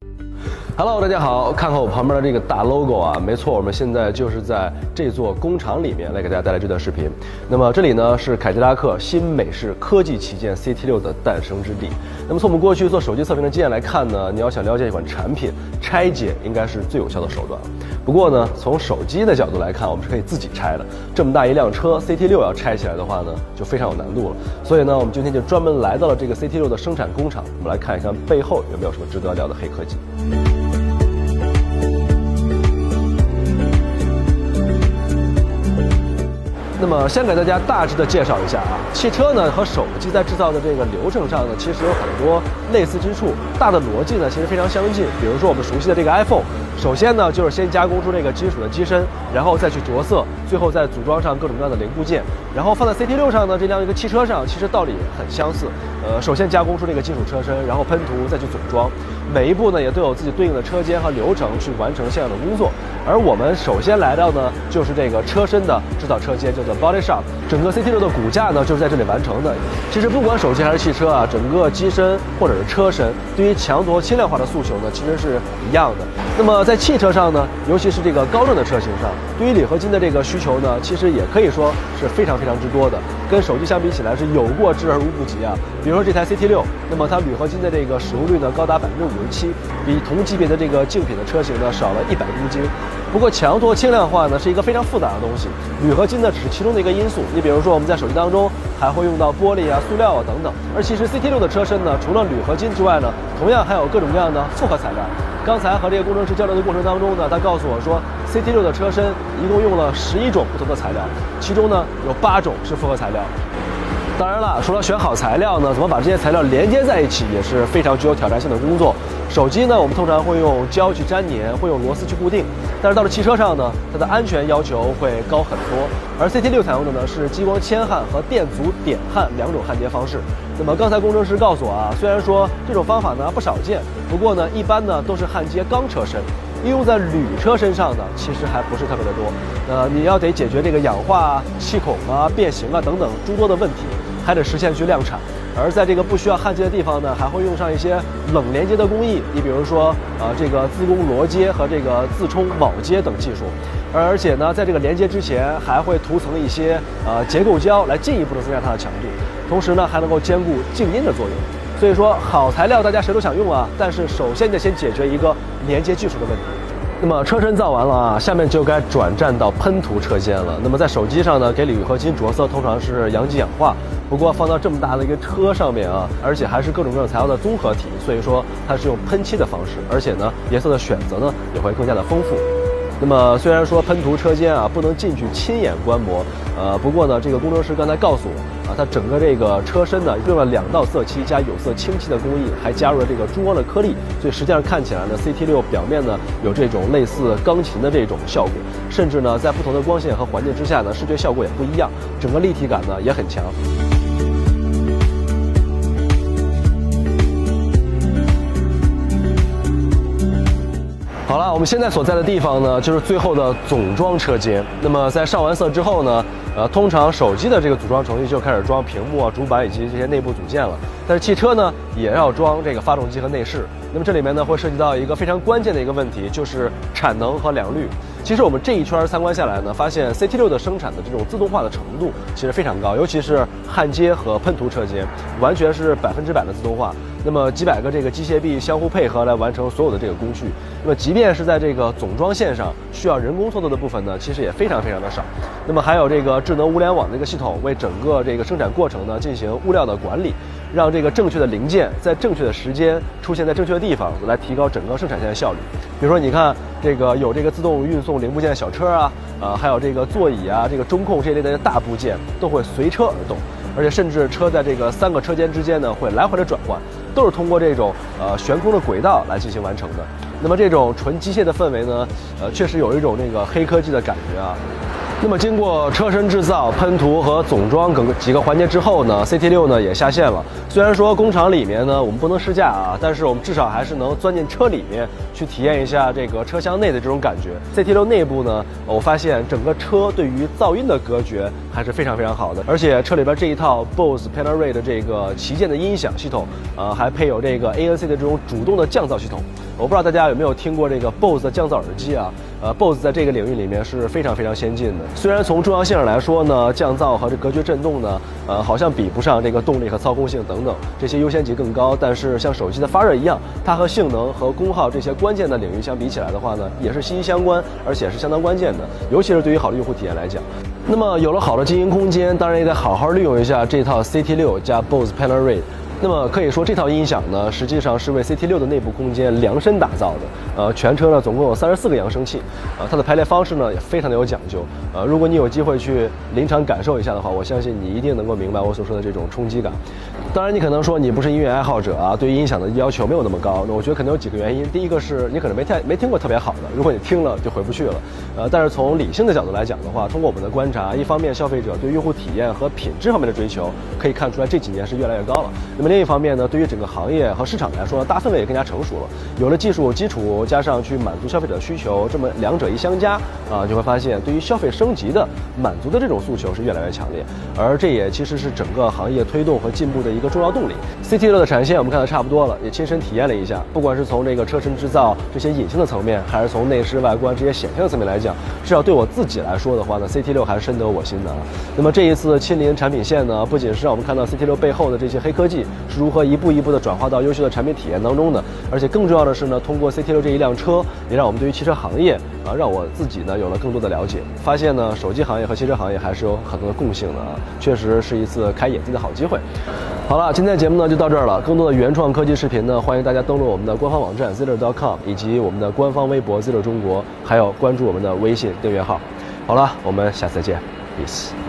Thank you Hello，大家好，看看我旁边的这个大 logo 啊，没错，我们现在就是在这座工厂里面来给大家带来这段视频。那么这里呢是凯迪拉克新美式科技旗舰 CT6 的诞生之地。那么从我们过去做手机测评的经验来看呢，你要想了解一款产品，拆解应该是最有效的手段。不过呢，从手机的角度来看，我们是可以自己拆的。这么大一辆车 CT6 要拆起来的话呢，就非常有难度了。所以呢，我们今天就专门来到了这个 CT6 的生产工厂，我们来看一看背后有没有什么值得聊的黑科技。那么先给大家大致的介绍一下啊，汽车呢和手机在制造的这个流程上呢，其实有很多类似之处，大的逻辑呢其实非常相近。比如说我们熟悉的这个 iPhone，首先呢就是先加工出这个金属的机身，然后再去着色，最后再组装上各种各样的零部件，然后放在 CT6 上呢这辆一个汽车上，其实道理很相似。呃，首先加工出这个金属车身，然后喷涂，再去组装，每一步呢也都有自己对应的车间和流程去完成相应的工作。而我们首先来到呢就是这个车身的制造车间，叫做 Body Shop。整个 CT6 的骨架呢就是在这里完成的。其实不管手机还是汽车啊，整个机身或者是车身，对于强度轻量化的诉求呢其实是一样的。那么在汽车上呢，尤其是这个高端的车型上，对于铝合金的这个需求呢，其实也可以说是非常非常之多的。跟手机相比起来是有过之而无不及啊。比如说这台 CT6，那么它铝合金的这个使用率呢高达百分之五十七，比同级别的这个竞品的车型呢少了一百公斤。不过强度轻量化呢是一个非常复杂的东西，铝合金呢只是其中的一个因素。你比如说我们在手机当中还会用到玻璃啊、塑料啊等等。而其实 CT6 的车身呢，除了铝合金之外呢，同样还有各种各样的复合材料。刚才和这个工程师交流的过程当中呢，他告诉我说，CT6 的车身一共用了十一种不同的材料，其中呢有八种是复合材料。当然了，除了选好材料呢，怎么把这些材料连接在一起也是非常具有挑战性的工作。手机呢，我们通常会用胶去粘粘，会用螺丝去固定，但是到了汽车上呢，它的安全要求会高很多。而 CT6 采用的呢是激光铅焊和电阻点焊两种焊接方式。那么刚才工程师告诉我啊，虽然说这种方法呢不少见，不过呢一般呢都是焊接钢车身，应用在铝车身上呢其实还不是特别的多。呃，你要得解决这个氧化、气孔啊、变形啊等等诸多的问题。还得实现去量产，而在这个不需要焊接的地方呢，还会用上一些冷连接的工艺。你比如说，呃，这个自攻螺接和这个自冲铆接等技术，而且呢，在这个连接之前，还会涂层一些呃结构胶，来进一步的增加它的强度，同时呢，还能够兼顾静音的作用。所以说，好材料大家谁都想用啊，但是首先得先解决一个连接技术的问题。那么车身造完了啊，下面就该转战到喷涂车间了。那么在手机上呢，给铝合金着色通常是阳极氧化。不过放到这么大的一个车上面啊，而且还是各种各样材料的综合体，所以说它是用喷漆的方式，而且呢颜色的选择呢也会更加的丰富。那么虽然说喷涂车间啊不能进去亲眼观摩，呃，不过呢这个工程师刚才告诉我啊，它整个这个车身呢用了两道色漆加有色清漆的工艺，还加入了这个珠光的颗粒，所以实际上看起来呢 CT6 表面呢有这种类似钢琴的这种效果，甚至呢在不同的光线和环境之下呢视觉效果也不一样，整个立体感呢也很强。好了，我们现在所在的地方呢，就是最后的总装车间。那么在上完色之后呢，呃，通常手机的这个组装程序就开始装屏幕啊、主板以及这些内部组件了。但是汽车呢，也要装这个发动机和内饰。那么这里面呢，会涉及到一个非常关键的一个问题，就是产能和良率。其实我们这一圈参观下来呢，发现 CT6 的生产的这种自动化的程度其实非常高，尤其是焊接和喷涂车间，完全是百分之百的自动化。那么几百个这个机械臂相互配合来完成所有的这个工序。那么即便是在这个总装线上需要人工操作的部分呢，其实也非常非常的少。那么还有这个智能物联网的一个系统，为整个这个生产过程呢进行物料的管理，让这个正确的零件在正确的时间出现在正确的地方，来提高整个生产线的效率。比如说，你看这个有这个自动运送零部件的小车啊，呃，还有这个座椅啊，这个中控这一类的大部件都会随车而动。而且甚至车在这个三个车间之间呢，会来回的转换，都是通过这种呃悬空的轨道来进行完成的。那么这种纯机械的氛围呢，呃，确实有一种那个黑科技的感觉啊。那么经过车身制造、喷涂和总装等几个环节之后呢，CT6 呢也下线了。虽然说工厂里面呢我们不能试驾啊，但是我们至少还是能钻进车里面去体验一下这个车厢内的这种感觉。CT6 内部呢，我发现整个车对于噪音的隔绝还是非常非常好的，而且车里边这一套 BOSE Panoray 的这个旗舰的音响系统，呃，还配有这个 ANC 的这种主动的降噪系统。我不知道大家有没有听过这个 BOSE 的降噪耳机啊？呃，BOSE 在这个领域里面是非常非常先进的。虽然从重要性上来说呢，降噪和这隔绝震动呢，呃，好像比不上这个动力和操控性等等这些优先级更高，但是像手机的发热一样，它和性能和功耗这些关键的领域相比起来的话呢，也是息息相关，而且是相当关键的，尤其是对于好的用户体验来讲。那么有了好的经营空间，当然也得好好利用一下这套 CT6 加 BOSE Panoray。那么可以说，这套音响呢，实际上是为 CT6 的内部空间量身打造的。呃，全车呢总共有三十四个扬声器，呃，它的排列方式呢也非常的有讲究。呃，如果你有机会去临场感受一下的话，我相信你一定能够明白我所说的这种冲击感。当然，你可能说你不是音乐爱好者啊，对音响的要求没有那么高。那我觉得可能有几个原因。第一个是你可能没太没听过特别好的，如果你听了就回不去了。呃，但是从理性的角度来讲的话，通过我们的观察，一方面消费者对用户体验和品质方面的追求可以看出来这几年是越来越高了。那么另一方面呢，对于整个行业和市场来说，大氛围也更加成熟了。有了技术基础，加上去满足消费者的需求，这么两者一相加啊，就会发现对于消费升级的满足的这种诉求是越来越强烈。而这也其实是整个行业推动和进步的一个重要动力。CT6 的产线我们看的差不多了，也亲身体验了一下。不管是从这个车身制造这些隐性的层面，还是从内饰外观这些显性的层面来讲，至少对我自己来说的话呢，CT6 还是深得我心的。那么这一次亲临产品线呢，不仅是让我们看到 CT6 背后的这些黑科技是如何一步一步的转化到优秀的产品体验当中的，而且更重要的是呢，通过 CT6 这一辆车，也让我们对于汽车行业啊，让我自己呢有了更多的了解，发现呢，手机行业和汽车行业还是有很多的共性的啊，确实是一次开眼界的好机会。好了，今天的节目呢就到这儿了。更多的原创科技视频呢，欢迎大家登录我们的官方网站 ziller.com，以及我们的官方微博 zir 中国，还有关注我们的微信订阅号。好了，我们下次再见，peace。